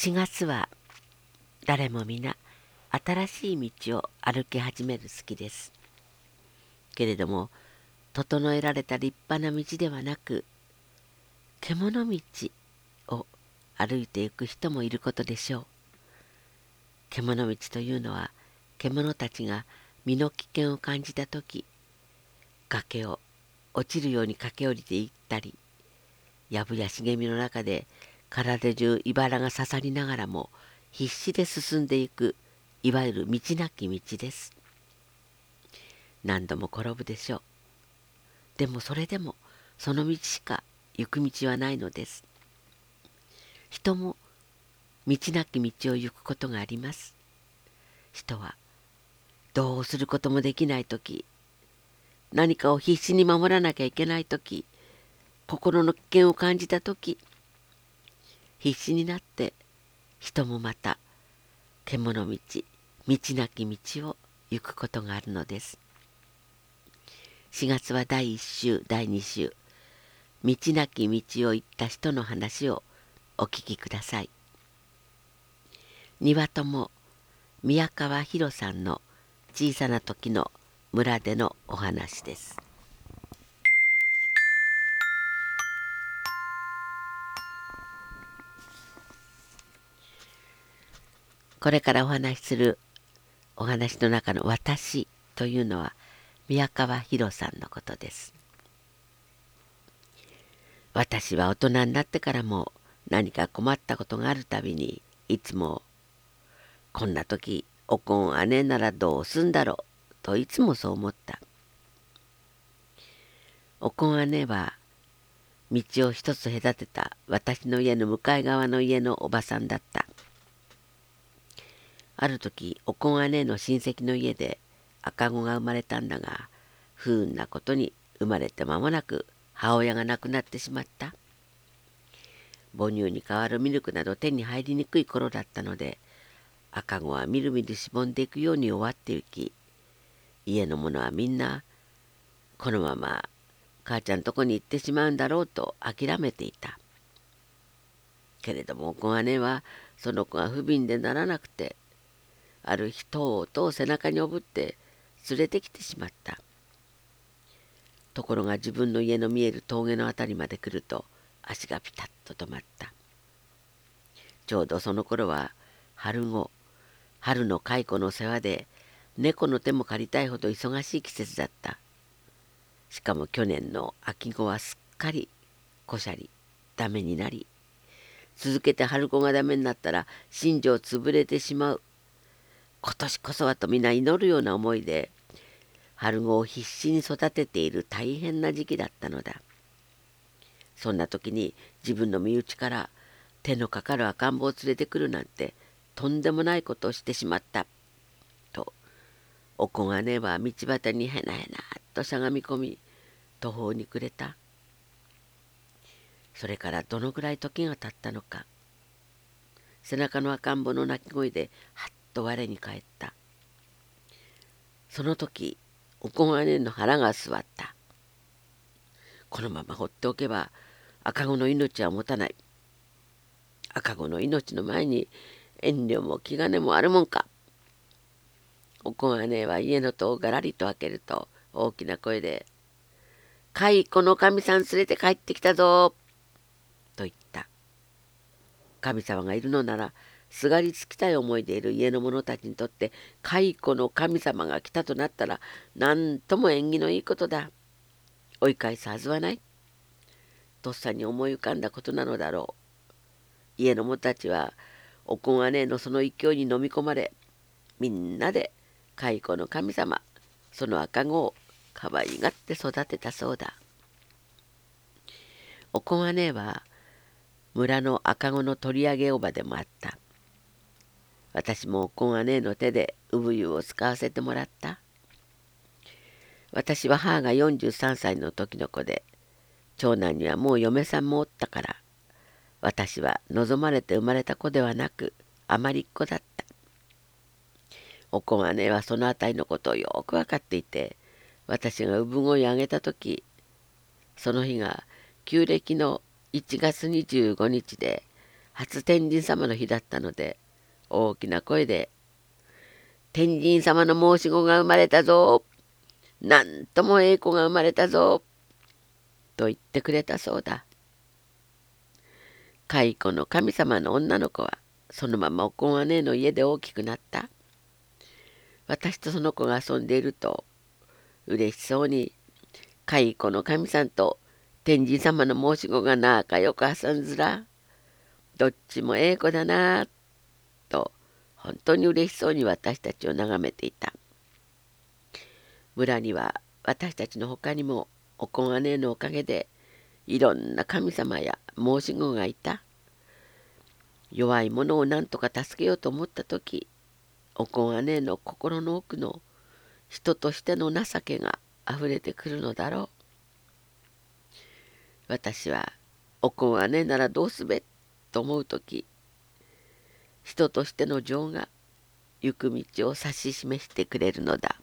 4月は誰も皆新しい道を歩き始める好きです。けれども整えられた立派な道ではなく獣道を歩いていく人もいることでしょう。獣道というのは獣たちが身の危険を感じた時崖を落ちるように駆け下りていったり藪や茂みの中で体中茨が刺さりながらも必死で進んでいくいわゆる道なき道です。何度も転ぶでしょう。でもそれでもその道しか行く道はないのです。人も道なき道を行くことがあります。人はどうすることもできない時何かを必死に守らなきゃいけない時心の危険を感じた時必死になって人もまた獣道道なき道を行くことがあるのです。4月は第1週第2週道なき道を行った人の話をお聞きください。庭友宮川博さんの小さな時の村でのお話です。これからお話しするお話の中の「私」というのは宮川博さんのことです。私は大人になってからも何か困ったことがあるたびにいつも「こんな時おこん姉ならどうすんだろう」といつもそう思った。おこん姉は道を一つ隔てた私の家の向かい側の家のおばさんだった。ある時おこん姉の親戚の家で赤子が生まれたんだが不運なことに生まれて間もなく母親が亡くなってしまった。母乳に代わるミルクなど手に入りにくい頃だったので赤子はみるみるしぼんでいくように終わってゆき家の者はみんなこのまま母ちゃんとこに行ってしまうんだろうと諦めていた。けれども小姉はその子が不憫でならなくてある日とうと背中におぶって連れてきてしまった。ところが自分の家の見える峠の辺りまで来ると足がピタッと止まった。ちょうどその頃は春後春の蚕の世話で猫の手も借りたいほど忙しい季節だった。しかも去年の秋後はすっかりこしゃりダメになり続けて春子がダメになったら新庄潰れてしまう。今年こそはと皆祈るような思いで春子を必死に育てている大変な時期だったのだ。そんな時に自分の身内から手のかかる赤ん坊を連れてくるなんてとんでもないことをしてしまった。とおこがねは道端にへなへなっとしゃがみ込み途方に暮れた。それからどのぐらい時が経ったのか。背中の赤ん坊の泣き声ではっと我に返った。その時おこがねの腹が据わった。このまま放っておけば赤子の命は持たない。赤子の命の前に遠慮も気兼ねもあるもんか。おこがねは家の戸をがらりと開けると大きな声で「蚕の神さん連れて帰ってきたぞ」と言った。神様がいるのならすがりつきたい思いでいる家の者たちにとって蚕の神様が来たとなったら何とも縁起のいいことだ。追い返すはずはない。とっさに思い浮かんだことなのだろう家の者たちはおこがねのその勢いに飲み込まれみんなで蚕の神様その赤子を可愛がって育てたそうだ。おこがねは村の赤子の取り上げおばでもあった。私もこがねの手で産湯を使わせてもらった。私は母が43歳の時の子で長男にはもう嫁さんもおったから私は望まれて生まれた子ではなくあまりっ子だった。おこがねはその辺りのことをよく分かっていて私が産声を上げた時その日が旧暦の1月25日で初天神様の日だったので大きな声で「天神様の申し子が生まれたぞなんともええ子が生まれたぞ」と言ってくれたそうだ。蚕の神様の女の子はそのままおこん姉の家で大きくなった。私とその子が遊んでいると嬉しそうに蚕の神さんと天神様の申し子が仲良く遊んずらどっちもええ子だなと本当に嬉しそうに私たちを眺めていた。村には私たちの他にもおこん姉のおかげでいろんな神様や申し子がいた。弱い者を何とか助けようと思った時おこん姉の心の奥の人としての情けがあふれてくるのだろう。私はおこん姉ならどうすべと思う時人としての情が行く道を指し示してくれるのだ。